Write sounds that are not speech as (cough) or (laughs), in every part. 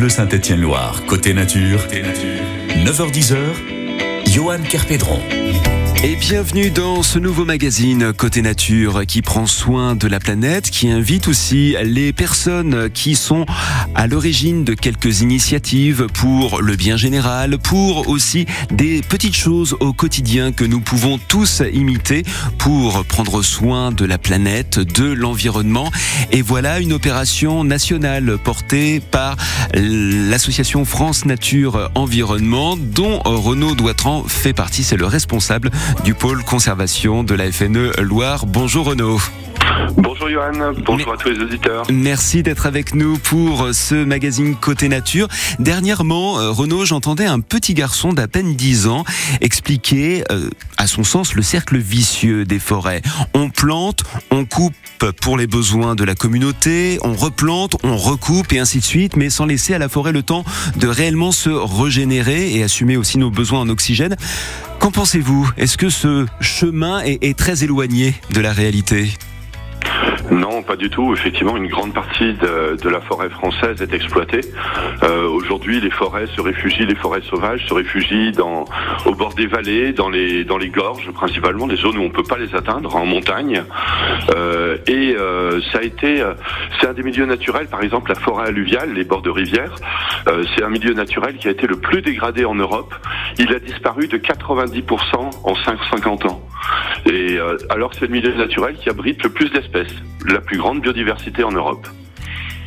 Bleu Saint-Étienne-Loire, côté nature. 9h10h, Johan Kerpédron. Et bienvenue dans ce nouveau magazine Côté Nature qui prend soin de la planète, qui invite aussi les personnes qui sont à l'origine de quelques initiatives pour le bien général, pour aussi des petites choses au quotidien que nous pouvons tous imiter pour prendre soin de la planète, de l'environnement. Et voilà une opération nationale portée par l'association France Nature Environnement dont Renaud Doitran fait partie, c'est le responsable du pôle conservation de la FNE Loire. Bonjour Renaud. Bonjour Johan, bonjour à tous les auditeurs. Merci d'être avec nous pour ce magazine Côté Nature. Dernièrement, euh, Renaud, j'entendais un petit garçon d'à peine 10 ans expliquer, euh, à son sens, le cercle vicieux des forêts. On plante, on coupe pour les besoins de la communauté, on replante, on recoupe et ainsi de suite, mais sans laisser à la forêt le temps de réellement se régénérer et assumer aussi nos besoins en oxygène. Qu'en pensez-vous? Est-ce que ce chemin est, très éloigné de la réalité? Non, pas du tout. Effectivement, une grande partie de, la forêt française est exploitée. Euh, aujourd'hui, les forêts se réfugient, les forêts sauvages se réfugient au bord des vallées, dans les, gorges principalement, des zones où on ne peut pas les atteindre, en montagne. Euh, et euh, ça a été, c'est un des milieux naturels, par exemple la forêt alluviale, les bords de rivières. c'est un milieu naturel qui a été le plus dégradé en Europe. Il a disparu de 90% en 5-50 ans. Et alors c'est le milieu naturel qui abrite le plus d'espèces la plus grande biodiversité en Europe.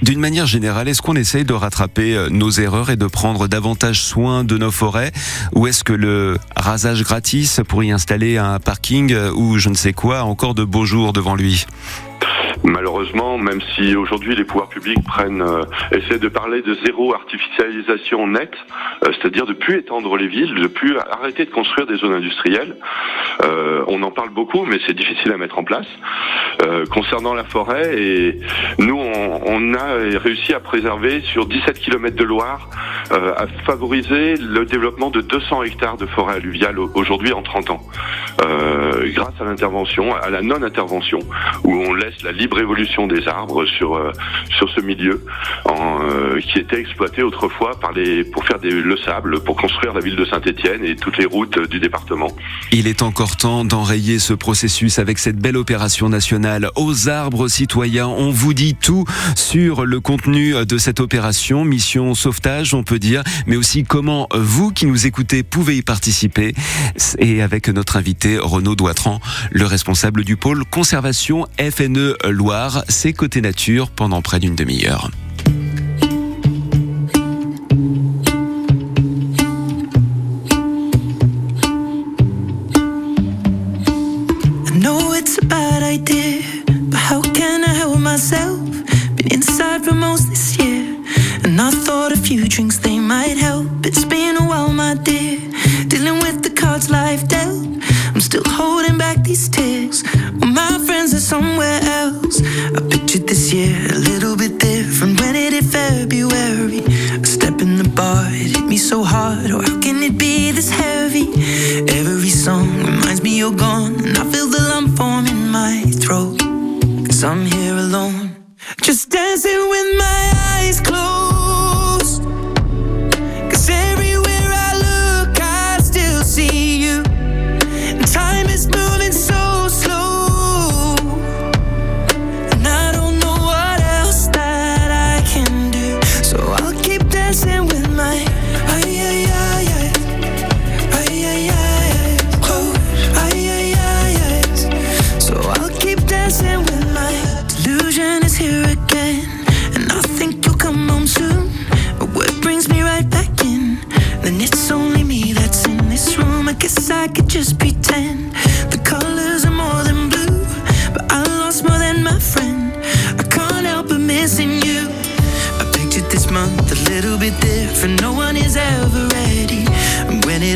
D'une manière générale, est-ce qu'on essaye de rattraper euh, nos erreurs et de prendre davantage soin de nos forêts? Ou est-ce que le rasage gratis pour y installer un parking euh, ou je ne sais quoi a encore de beaux jours devant lui? Malheureusement, même si aujourd'hui les pouvoirs publics prennent, euh, essaient de parler de zéro artificialisation nette, euh, c'est-à-dire de plus étendre les villes, de plus arrêter de construire des zones industrielles. Euh, on en parle beaucoup, mais c'est difficile à mettre en place. concernant la forêt, nous, on, on, a réussi à préserver sur 17 km de Loire, à favoriser le développement de 200 hectares de forêt alluviale aujourd'hui en 30 ans, grâce à l'intervention, à la non-intervention, où on laisse la libre évolution des arbres sur euh, sur ce milieu en, euh, qui était exploité autrefois par les pour faire des, le sable pour construire la ville de Saint-Étienne et toutes les routes du département. Il est encore temps d'enrayer ce processus avec cette belle opération nationale aux arbres citoyens. On vous dit tout sur le contenu de cette opération, mission sauvetage, on peut dire, mais aussi comment vous qui nous écoutez pouvez y participer. Et avec notre invité Renaud Doitran, le responsable du pôle conservation FNE Loire, c'est côté nature pendant près d'une demi-heure. And I feel the lump form in my throat. Cause I'm here alone. Just dancing with my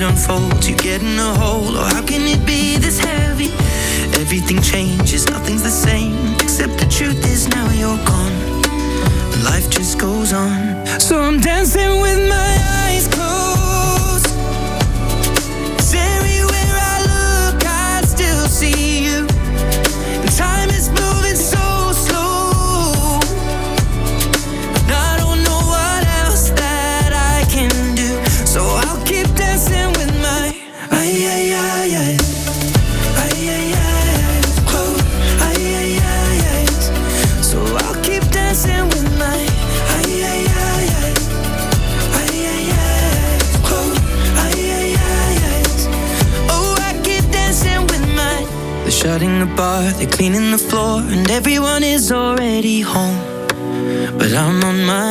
unfolds, you get in a hole. Or oh, how can it be this heavy? Everything changes, nothing's the same. Except the truth is now you're gone. Life just goes on. So I'm dancing with my cleaning the floor, and everyone is already home. But I'm on my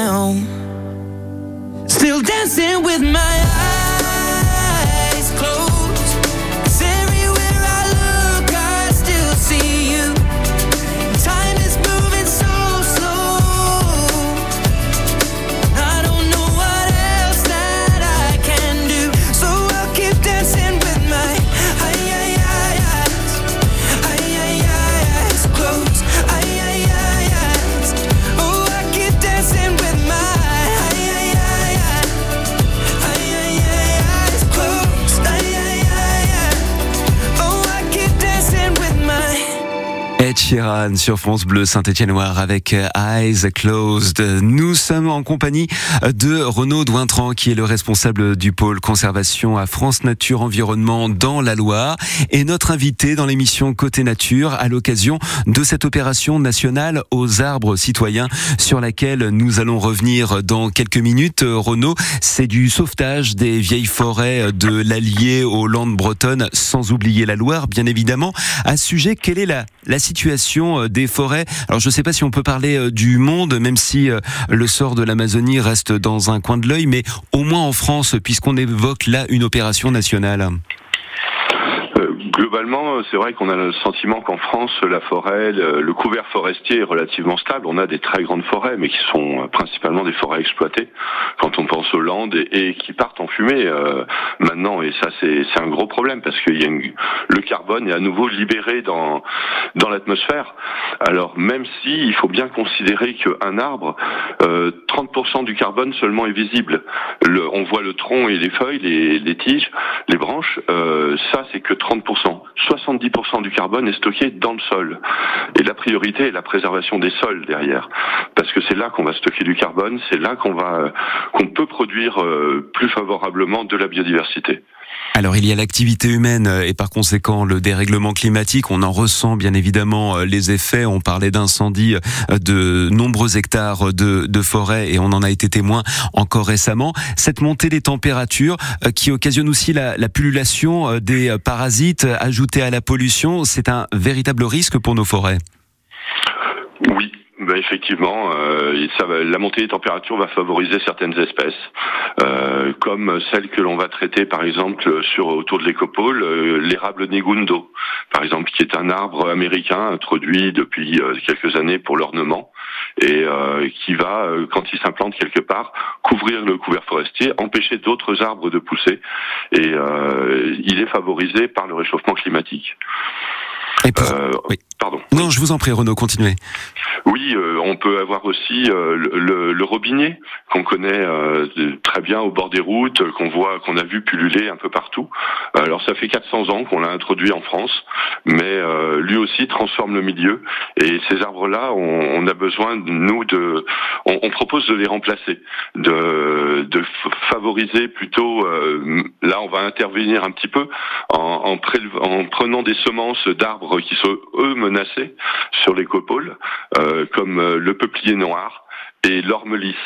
Sheeran sur France Bleu Saint-Étienne-Noir avec euh, Eyes Closed. Nous sommes en compagnie de Renaud Douintran qui est le responsable du pôle conservation à France Nature Environnement dans la Loire et notre invité dans l'émission Côté Nature à l'occasion de cette opération nationale aux arbres citoyens sur laquelle nous allons revenir dans quelques minutes. Euh, Renaud, c'est du sauvetage des vieilles forêts de l'Allier aux Landes bretonnes sans oublier la Loire bien évidemment. À ce sujet, quelle est la, la situation euh, des forêts Alors je ne sais pas si on peut parler euh, du monde, même si euh, le sort de l'Amazonie reste dans un coin de l'œil, mais au moins en France, puisqu'on évoque là une opération nationale. Euh, Globalement, c'est vrai qu'on a le sentiment qu'en France, la forêt, le, couvert forestier est relativement stable. On a des très grandes forêts, mais qui sont euh, principalement des forêts exploitées. Quand on pense aux Landes et, et qui partent en fumée euh, maintenant, et ça c'est c'est un gros problème parce que y a une- le carbone est à nouveau libéré dans dans l'atmosphère. Alors même si il faut bien considérer qu'un arbre, euh, 30% du carbone seulement est visible. Le- on voit le tronc et les feuilles, les, les tiges, les branches. euh, ça c'est que 30%. 70% du carbone est stocké dans le sol. Et la priorité est la préservation des sols derrière, parce que c'est là qu'on va stocker du carbone, c'est là qu'on va qu'on peut produire euh, plus favorablement de la biodiversité. Alors il y a l'activité humaine euh, et par conséquent le dérèglement climatique. On en ressent bien évidemment euh, les effets. On parlait d'incendies euh, de nombreux hectares de, de forêt et on en a été témoin encore récemment. Cette montée des températures qui occasionne aussi la, la pullulation des parasites ajoutés à la pollution, c'est un véritable risque pour nos forêts. Ben effectivement, euh, ça va- la montée des températures va favoriser certaines espèces, euh, comme celles que l'on va traiter par exemple sur autour de l'écopole, euh, l'érable negundo, par exemple, qui est un arbre américain introduit depuis euh, quelques années pour l'ornement et euh, qui va, quand il s'implante quelque part, couvrir le couvert forestier, empêcher d'autres arbres de pousser, et euh, il est favorisé par le réchauffement climatique. Et pour- oui. Pardon. Non, je vous en prie, Renaud, continuez. Oui, euh, on peut avoir aussi euh, le, le- robinet qu'on connaît euh, très bien au bord des routes, qu'on voit, qu'on a vu pulluler un peu partout. Alors ça fait 400 ans qu'on l'a introduit en France, mais euh, lui aussi transforme le milieu. Et ces arbres-là, on, on a besoin nous de, on, on propose de les remplacer, de, favoriser plutôt. euh, là, on va intervenir un petit peu en, en, prélev- en prenant des semences d'arbres qui sont eux menacés sur les copoles, euh, comme euh, le peuplier noir et l'orme lisse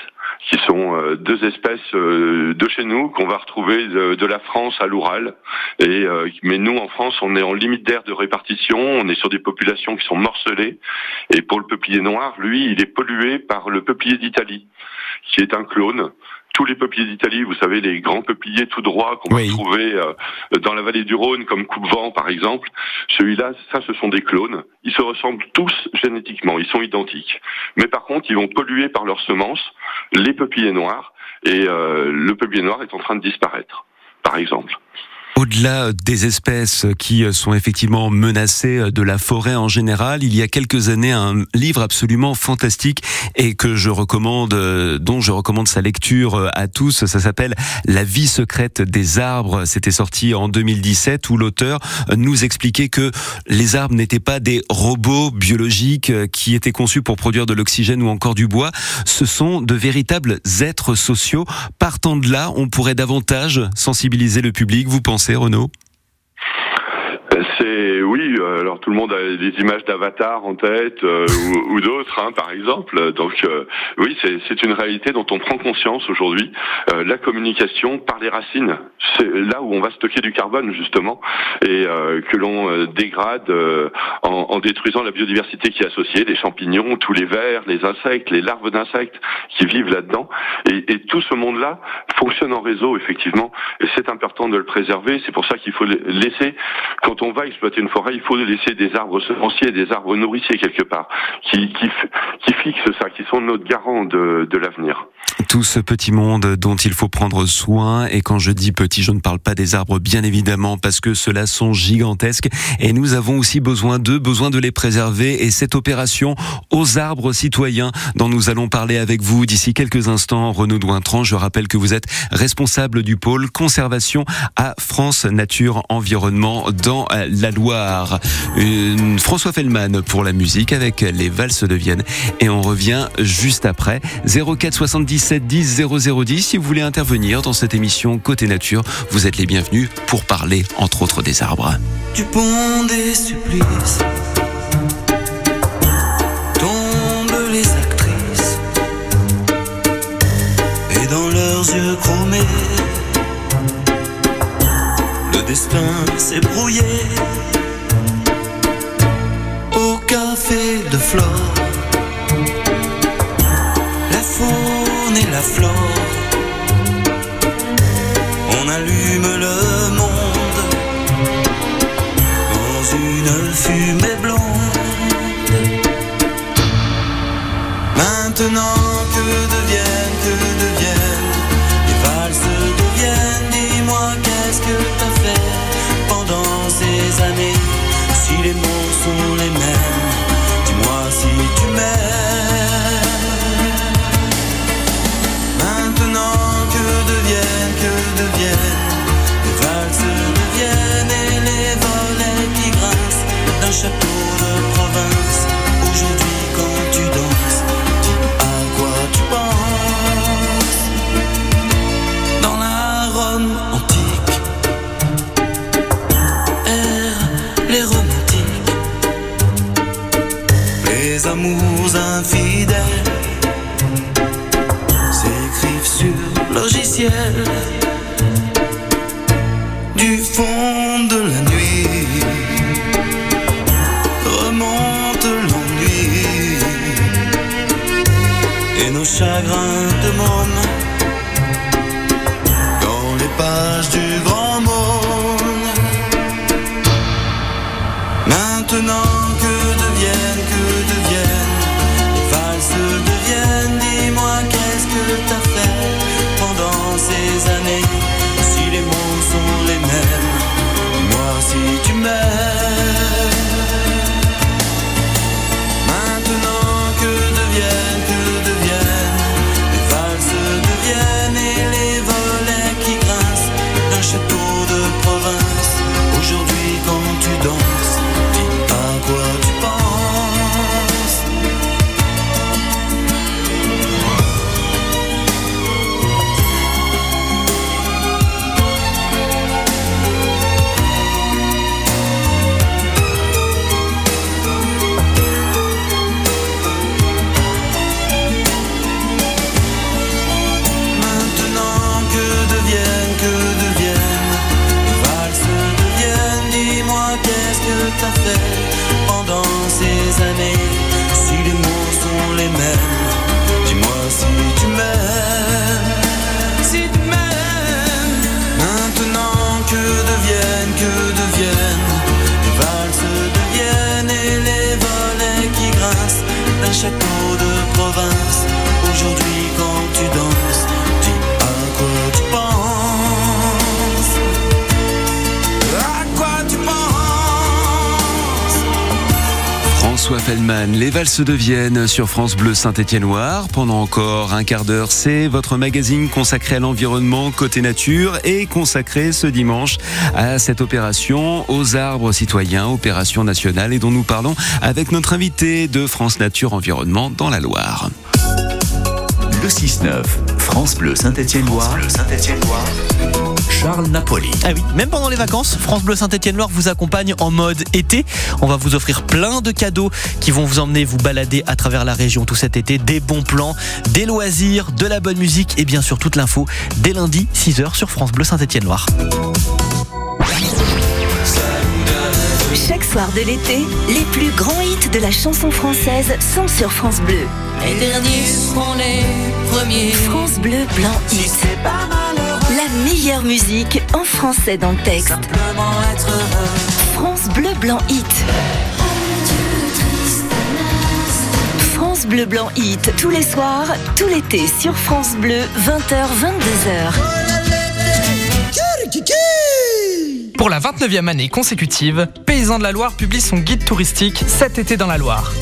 qui sont euh, deux espèces de chez nous qu'on va retrouver de, la France à l'Oural. Et mais nous en France, on est en limite d'air de répartition, on est sur des populations qui sont morcelées. Et pour le peuplier noir, lui, il est pollué par le peuplier d'Italie, qui est un clone. Tous les peupliers d'Italie, vous savez, les grands peupliers tout droits qu'on Oui. va trouver euh, dans la vallée du Rhône, comme Coupe-Vent par exemple, celui-là, ça, ce sont des clones. Ils se ressemblent tous génétiquement, ils sont identiques. Mais par contre, ils vont polluer par leurs semences les peupliers noirs, et euh, le peuplier noir est en train de disparaître, par exemple. Au-delà des espèces qui sont effectivement menacées de la forêt en général, il y a quelques années un livre absolument fantastique et que je recommande, euh, dont je recommande sa lecture à tous. Ça s'appelle La vie secrète des arbres. C'était sorti en 2017 où l'auteur nous expliquait que les arbres n'étaient pas des robots biologiques qui étaient conçus pour produire de l'oxygène ou encore du bois. Ce sont de véritables êtres sociaux. Partant de là, on pourrait davantage sensibiliser le public. Vous pensez, Renaud. Euh, C'est oui. euh, Alors tout le monde a des images d'Avatar en tête euh, ou, ou d'autres, hein, par exemple. Donc euh, oui, c'est une réalité dont on prend conscience aujourd'hui. Euh, la communication par les racines, c'est là où on va stocker du carbone justement et euh, que l'on euh, dégrade en, en détruisant la biodiversité qui est associée, les champignons, tous les vers, les insectes, les larves d'insectes qui vivent là-dedans. Et, et tout ce monde-là fonctionne en réseau effectivement, et c'est important de le préserver. C'est pour ça qu'il faut laisser, quand on va exploiter une forêt, il faut laisser des arbres semenciers, des arbres nourriciers quelque part, qui, fixent ça, qui sont notre garant de, l'avenir. Tout ce petit monde dont il faut prendre soin. Et quand je dis petit, je ne parle pas des arbres, bien évidemment, parce que ceux-là sont gigantesques. Et nous avons aussi besoin d'eux, besoin de les préserver. Et cette opération aux arbres citoyens dont nous allons parler avec vous d'ici quelques instants, Renaud Douintran, je rappelle que vous êtes responsable du pôle conservation à France Nature Environnement dans Loire. Une François Fellman pour la musique avec les valses de Vienne. Et on revient juste après. 04 77 10 0010. Si vous voulez intervenir dans cette émission Côté Nature, vous êtes les bienvenus pour parler entre autres des arbres. du pont des supplices dans leurs yeux chromés destin s'est brouillé au café de Flore la faune et la flore on allume le monde dans une fumée blonde. Maintenant que deviennent, du fond de la nuit remonte l'ennui et nos chagrins de môme dans les pages du François Fellman, les valses de Vienne sur France Bleu Saint-Étienne-Loire. Pendant encore un quart d'heure, c'est votre magazine consacré à l'environnement côté nature et consacré ce dimanche à cette opération aux arbres citoyens, opération nationale et dont nous parlons avec notre invité de France Nature Environnement dans la Loire. Le 6-9, France Bleu Saint-Étienne-Loire. Charles Napoli. Ah oui, même pendant les vacances, France Bleu Saint-Étienne-Loire vous accompagne en mode été. On va vous offrir plein de cadeaux qui vont vous emmener vous balader à travers la région tout cet été. Des bons plans, des loisirs, de la bonne musique et bien sûr toute l'info dès lundi 6h sur France Bleu Saint-Étienne-Loire. Chaque soir de l'été, les plus grands hits de la chanson française sont sur France Bleu. Les derniers seront les premiers. France Bleu Blanc Hit. Meilleure musique en français dans le texte. Simplement être heureux. France Bleu Blanc Hit. France Bleu Blanc Hit, tous les soirs, tout l'été sur France Bleu, 20h, 22h. Pour la 29e année consécutive, Paysans de la Loire publie son guide touristique Cet été dans la Loire.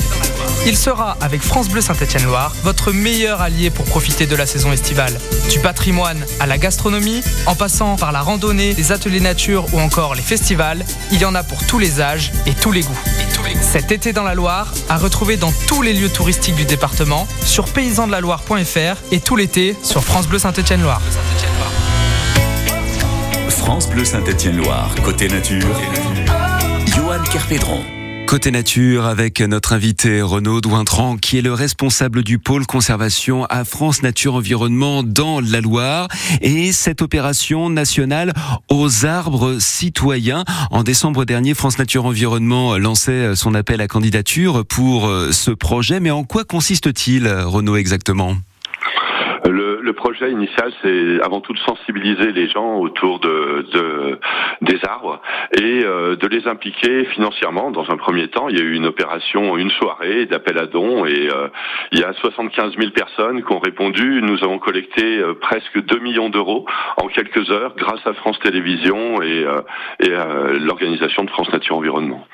Il sera, avec France Bleu Saint-Étienne-Loire, votre meilleur allié pour profiter de la saison estivale. Du patrimoine à la gastronomie, en passant par la randonnée, les ateliers nature ou encore les festivals, il y en a pour tous les âges et tous les goûts. Cet été dans la Loire, à retrouver dans tous les lieux touristiques du département, sur paysansdelaloire.fr et tout l'été sur France Bleu Saint-Étienne-Loire. France Bleu Saint-Étienne-Loire, côté nature. Johan Kerpédron. Côté nature avec notre invité Renaud Douintran qui est le responsable du pôle conservation à France Nature Environnement dans la Loire et cette opération nationale aux arbres citoyens. En décembre dernier, France Nature Environnement lançait son appel à candidature pour ce projet. Mais en quoi consiste-t-il, Renaud, exactement? Le, projet initial, c'est avant tout de sensibiliser les gens autour de, de des arbres et euh, de les impliquer financièrement. Dans un premier temps, il y a eu une opération, une soirée d'appel à dons et euh, il y a 75 000 personnes qui ont répondu. Nous avons collecté euh, presque 2 millions d'euros en quelques heures grâce à France Télévisions et, et l'organisation de France Nature Environnement.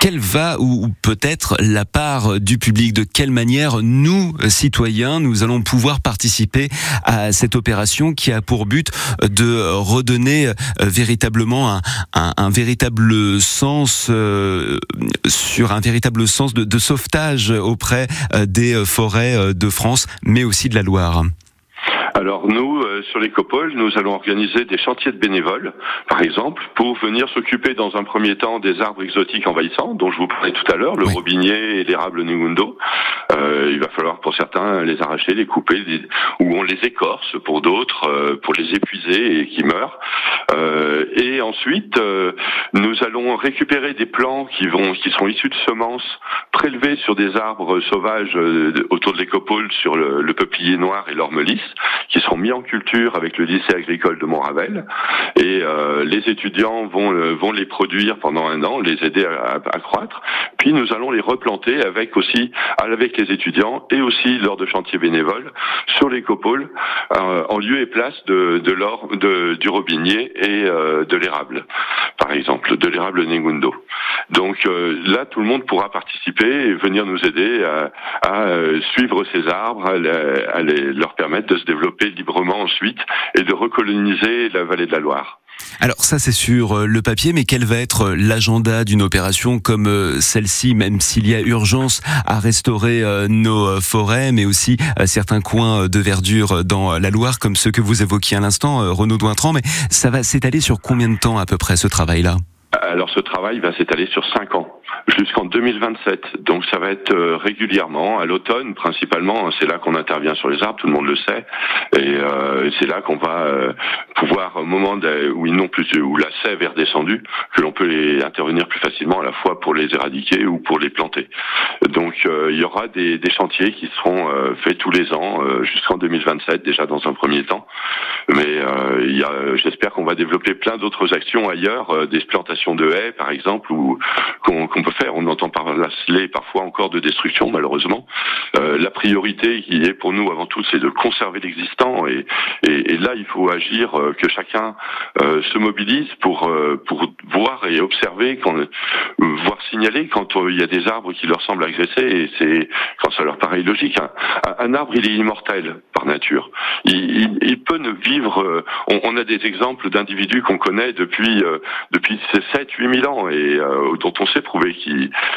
Quelle va ou peut-être la part du public? De quelle manière nous, citoyens, nous allons pouvoir participer à cette opération qui a pour but de redonner véritablement un, véritable sens euh, sur un véritable sens de sauvetage auprès des forêts de France, mais aussi de la Loire. Alors nous, euh, sur l'écopole, nous allons organiser des chantiers de bénévoles, par exemple, pour venir s'occuper dans un premier temps des arbres exotiques envahissants, dont je vous parlais tout à l'heure, le Oui. robinier et l'érable Ngundo. Euh, il va falloir pour certains les arracher, les couper, les- ou on les écorce pour d'autres, euh, pour les épuiser et qui meurent. Euh, et ensuite, euh, nous allons récupérer des plants qui vont, qui seront issus de semences prélevées sur des arbres sauvages euh, autour de l'écopole, sur le, le peuplier noir et l'ormelis, qui seront mis en culture avec le lycée agricole de Montravel. Et euh, les étudiants vont, euh, vont les produire pendant un an, les aider à, à- croître. Puis nous allons les replanter avec aussi avec les étudiants et aussi lors de chantiers bénévoles sur l'écopole euh, en lieu et place de, de l'or de, du robinier et euh, de l'érable, par exemple, de l'érable Negundo. Donc euh, là, tout le monde pourra participer et venir nous aider à, à, euh, suivre ces arbres, à, les- à les- permettre de se développer librement ensuite et de recoloniser la vallée de la Loire. Alors ça c'est sur euh, le papier, mais quel va être euh, l'agenda d'une opération comme euh, celle-ci, même s'il y a urgence à restaurer nos forêts, mais aussi certains coins de verdure dans la Loire, comme ceux que vous évoquiez à l'instant, Renaud Douintran, mais ça va s'étaler sur combien de temps à peu près ce travail-là? Alors ce travail va s'étaler sur cinq ans, jusqu'en 2027. Donc ça va être euh, régulièrement, à l'automne principalement, c'est là qu'on intervient sur les arbres, tout le monde le sait, et euh, c'est là qu'on va euh, pouvoir, au moment où ils n'ont plus, où la sève est redescendue, que l'on peut les intervenir plus facilement à la fois pour les éradiquer ou pour les planter. Donc euh, il y aura des, des chantiers qui seront euh, faits tous les ans jusqu'en 2027 déjà dans un premier temps. Mais j'espère qu'on va développer plein d'autres actions ailleurs, des plantations de haies par exemple, ou qu'on qu'on peut On entend parler parfois encore de destruction malheureusement. Euh, la priorité qui est pour nous avant tout, c'est de conserver l'existant et, et, et là il faut agir, euh, que chacun euh, se mobilise pour euh, pour voir et observer, quand, euh, voir signaler quand il y a des arbres qui leur semblent agressés et c'est quand ça leur paraît logique. Un, un arbre il est immortel par nature. Il, il, il peut ne vivre. on, on a des exemples d'individus qu'on connaît depuis depuis ces 7 8 000 ans et euh, dont on sait prouver qu'ils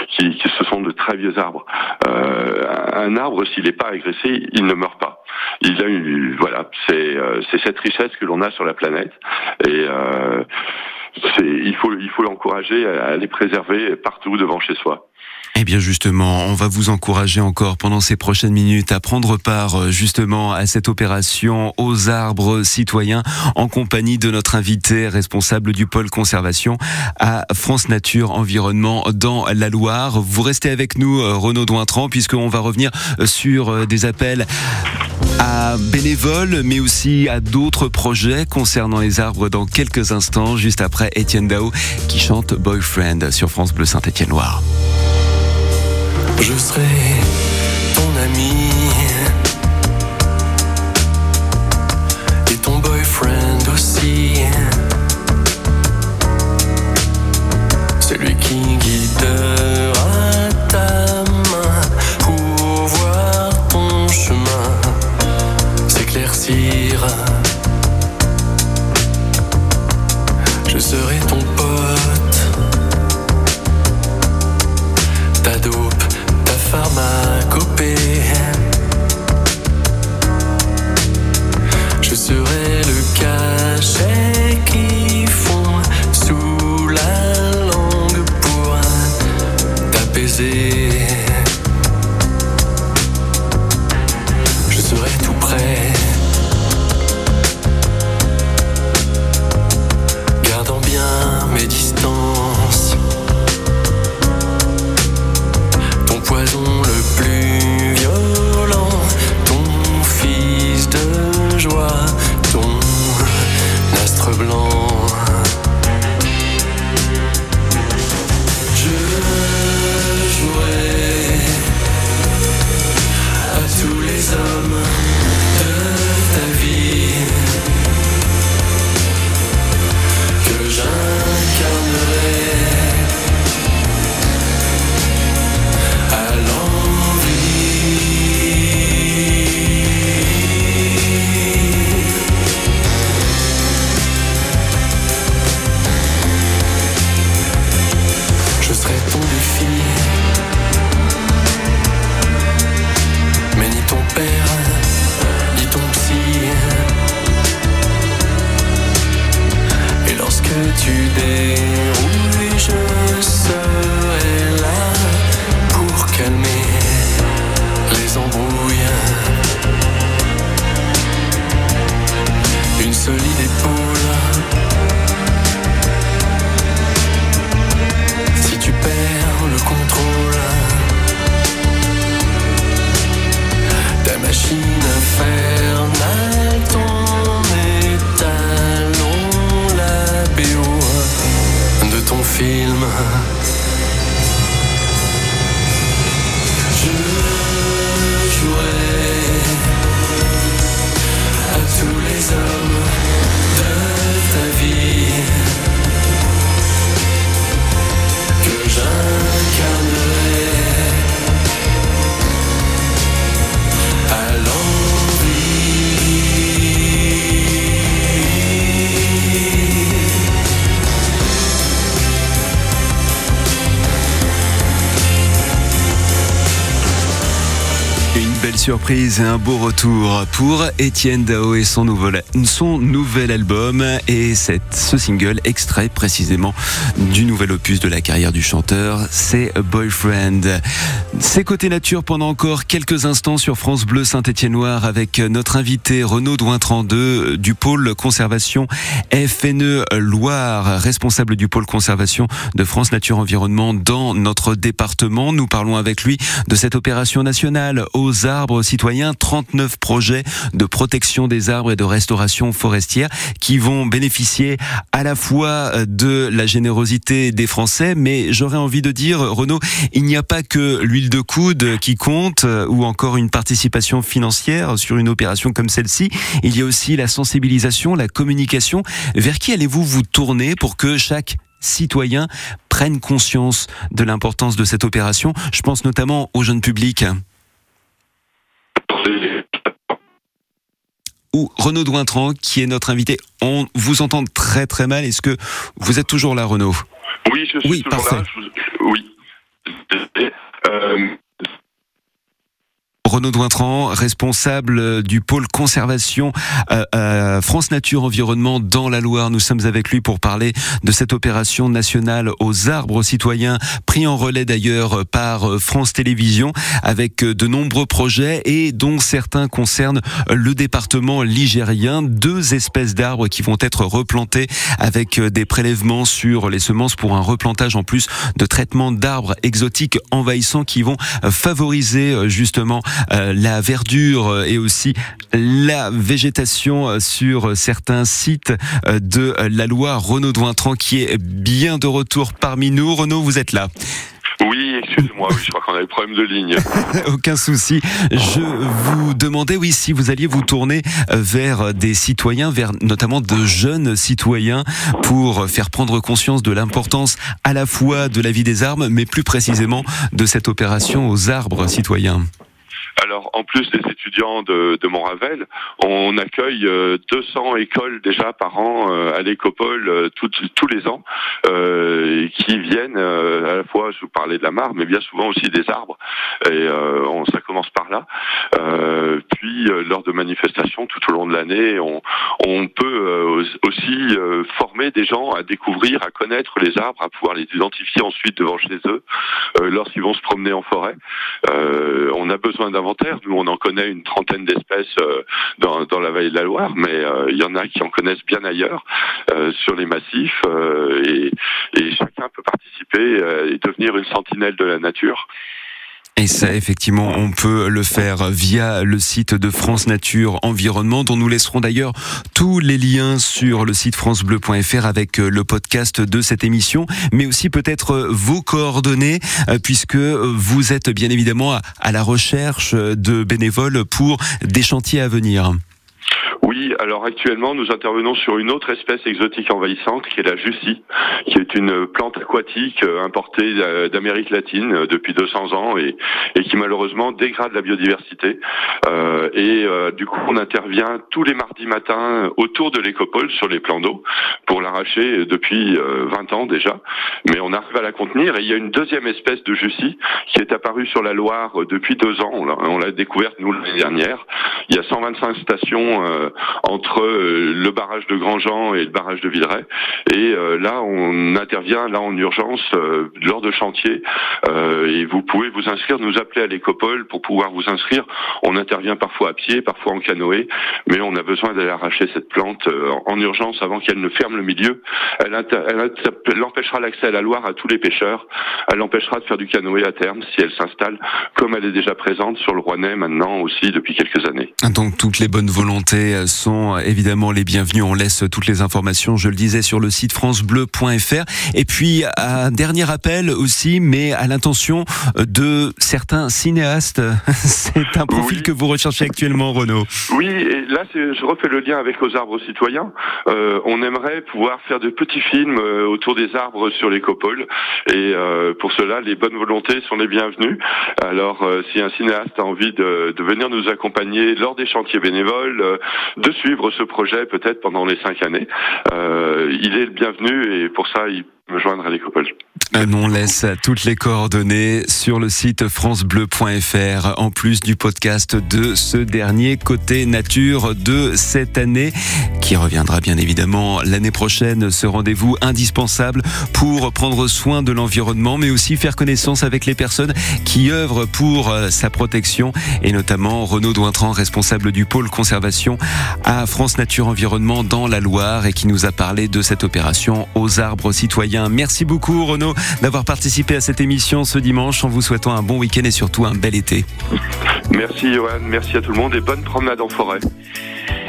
qui, qui ce sont de très vieux arbres. Euh, un arbre s'il n'est pas agressé, il ne meurt pas. il a voilà, c'est c'est cette richesse que l'on a sur la planète et il faut il faut l'encourager à les préserver partout devant chez soi. Eh bien justement, on va vous encourager encore pendant ces prochaines minutes à prendre part euh, justement à cette opération aux arbres citoyens en compagnie de notre invité responsable du pôle conservation à France Nature Environnement dans la Loire. Vous restez avec nous euh, Renaud Dointran puisqu'on va revenir euh, sur des appels à bénévoles, mais aussi à d'autres projets concernant les arbres dans quelques instants, juste après Étienne Dao qui chante Boyfriend sur France Bleu Saint-Étienne-Loire. Je serai ton ami tous surprise et un beau retour pour Étienne Dao et son nouvel, album et cette, ce single extrait précisément du nouvel opus de la carrière du chanteur, c'est Boyfriend. C'est côté nature pendant encore quelques instants sur France Bleu Saint-Étienne-Loire avec notre invité Renaud Douin-32 du pôle conservation FNE Loire, responsable du pôle conservation de France Nature Environnement dans notre département. Nous parlons avec lui de cette opération nationale aux arbres citoyens, 39 projets de protection des arbres et de restauration forestière qui vont bénéficier à la fois de la générosité des Français, mais j'aurais envie de dire, Renaud, il n'y a pas que l'huile de coude qui compte ou encore une participation financière sur une opération comme celle-ci. Il y a aussi la sensibilisation, la communication. Vers qui allez-vous vous tourner pour que chaque citoyen prenne conscience de l'importance de cette opération? Je pense notamment au jeune public. Ou Renaud Douintran, qui est notre invité. On vous entend très très mal. Est-ce que vous êtes toujours là, Renaud? Oui, je suis Oui, toujours parfait. là. Je vous- Oui. Euh, Renaud Dointran, responsable du pôle conservation euh, France Nature Environnement dans la Loire. Nous sommes avec lui pour parler de cette opération nationale aux arbres citoyens, pris en relais d'ailleurs par France Télévisions, avec de nombreux projets et dont certains concernent le département ligérien. Deux espèces d'arbres qui vont être replantées avec des prélèvements sur les semences pour un replantage en plus de traitements d'arbres exotiques envahissants qui vont favoriser justement la verdure et aussi la végétation sur certains sites de la Loire. Renaud Dointran qui est bien de retour parmi nous. Renaud, vous êtes là. Oui, excusez-moi, je crois qu'on a des problèmes de ligne. (laughs) Aucun souci. Je vous demandais, oui, si vous alliez vous tourner vers des citoyens, vers notamment de jeunes citoyens, pour faire prendre conscience de l'importance à la fois de la vie des arbres, mais plus précisément de cette opération aux arbres citoyens. Alors, en plus des étudiants de, de Montravel, on accueille 200 euh, écoles déjà par an euh, à l'écopole euh, tous les ans, qui viennent à la fois, je vous parlais de la mare, mais bien souvent aussi des arbres. Et ça commence par là. puis, lors de manifestations tout au long de l'année, on, on, peut aussi former des gens à découvrir, à connaître les arbres, à pouvoir les identifier ensuite devant chez eux lorsqu'ils vont se promener en forêt. on a besoin nous, on en connaît une trentaine d'espèces euh, dans, la vallée de la Loire, mais euh, il y en a qui en connaissent bien ailleurs euh, sur les massifs. Et, et, chacun peut participer et devenir une sentinelle de la nature. Et ça, effectivement, on peut le faire via le site de France Nature Environnement, dont nous laisserons d'ailleurs tous les liens sur le site francebleu.fr avec euh, le podcast de cette émission, mais aussi peut-être euh, vos coordonnées, euh, puisque vous êtes bien évidemment à la recherche de bénévoles pour des chantiers à venir. Oui, alors actuellement, nous intervenons sur une autre espèce exotique envahissante qui est la Jussie, qui est une plante aquatique euh, importée d'Amérique latine euh, depuis 200 ans et, qui malheureusement dégrade la biodiversité. Euh, et du coup, on intervient tous les mardis matins autour de l'écopole sur les plans d'eau pour l'arracher depuis 20 ans déjà. Mais on arrive à la contenir et il y a une deuxième espèce de Jussie qui est apparue sur la Loire depuis deux ans. On l'a découverte nous l'année dernière. Il y a 125 stations entre euh, le barrage de Grandjean et le barrage de Villeray. Et euh, là, on intervient là en urgence euh, lors de chantier. et vous pouvez vous inscrire, nous appeler à l'écopole pour pouvoir vous inscrire. On intervient parfois à pied, parfois en canoë, mais on a besoin d'aller arracher cette plante en urgence avant qu'elle ne ferme le milieu. Elle, elle, empêchera l'accès à la Loire à tous les pêcheurs. Elle empêchera de faire du canoë à terme si elle s'installe, comme elle est déjà présente sur le Rouennais maintenant aussi depuis quelques années. Donc toutes les bonnes volontés sont évidemment les bienvenus. On laisse toutes les informations, je le disais, sur le site francebleu.fr. Et puis, un dernier appel aussi, mais à l'intention de certains cinéastes. (laughs) C'est un profil que vous recherchez actuellement, Renaud. Oui, et là, je refais le lien avec aux arbres citoyens. Euh, on aimerait pouvoir faire de petits films euh, autour des arbres sur les copoles. Et euh, pour cela, les bonnes volontés sont les bienvenues. Alors, si un cinéaste a envie de, de, venir nous accompagner lors des chantiers bénévoles, de suivre ce projet peut-être pendant les cinq années. Euh, il est le bienvenu et pour ça, il me joindre à l'écopole. On laisse toutes les coordonnées sur le site francebleu.fr en plus du podcast de ce dernier côté nature de cette année qui reviendra bien évidemment l'année prochaine. Ce rendez-vous indispensable pour prendre soin de l'environnement mais aussi faire connaissance avec les personnes qui œuvrent pour euh, sa protection et notamment Renaud Douintran, responsable du pôle conservation à France Nature Environnement dans la Loire et qui nous a parlé de cette opération aux arbres citoyens Merci beaucoup Renaud d'avoir participé à cette émission ce dimanche en vous souhaitant un bon week-end et surtout un bel été. Merci Johan, merci à tout le monde et bonne promenade en forêt.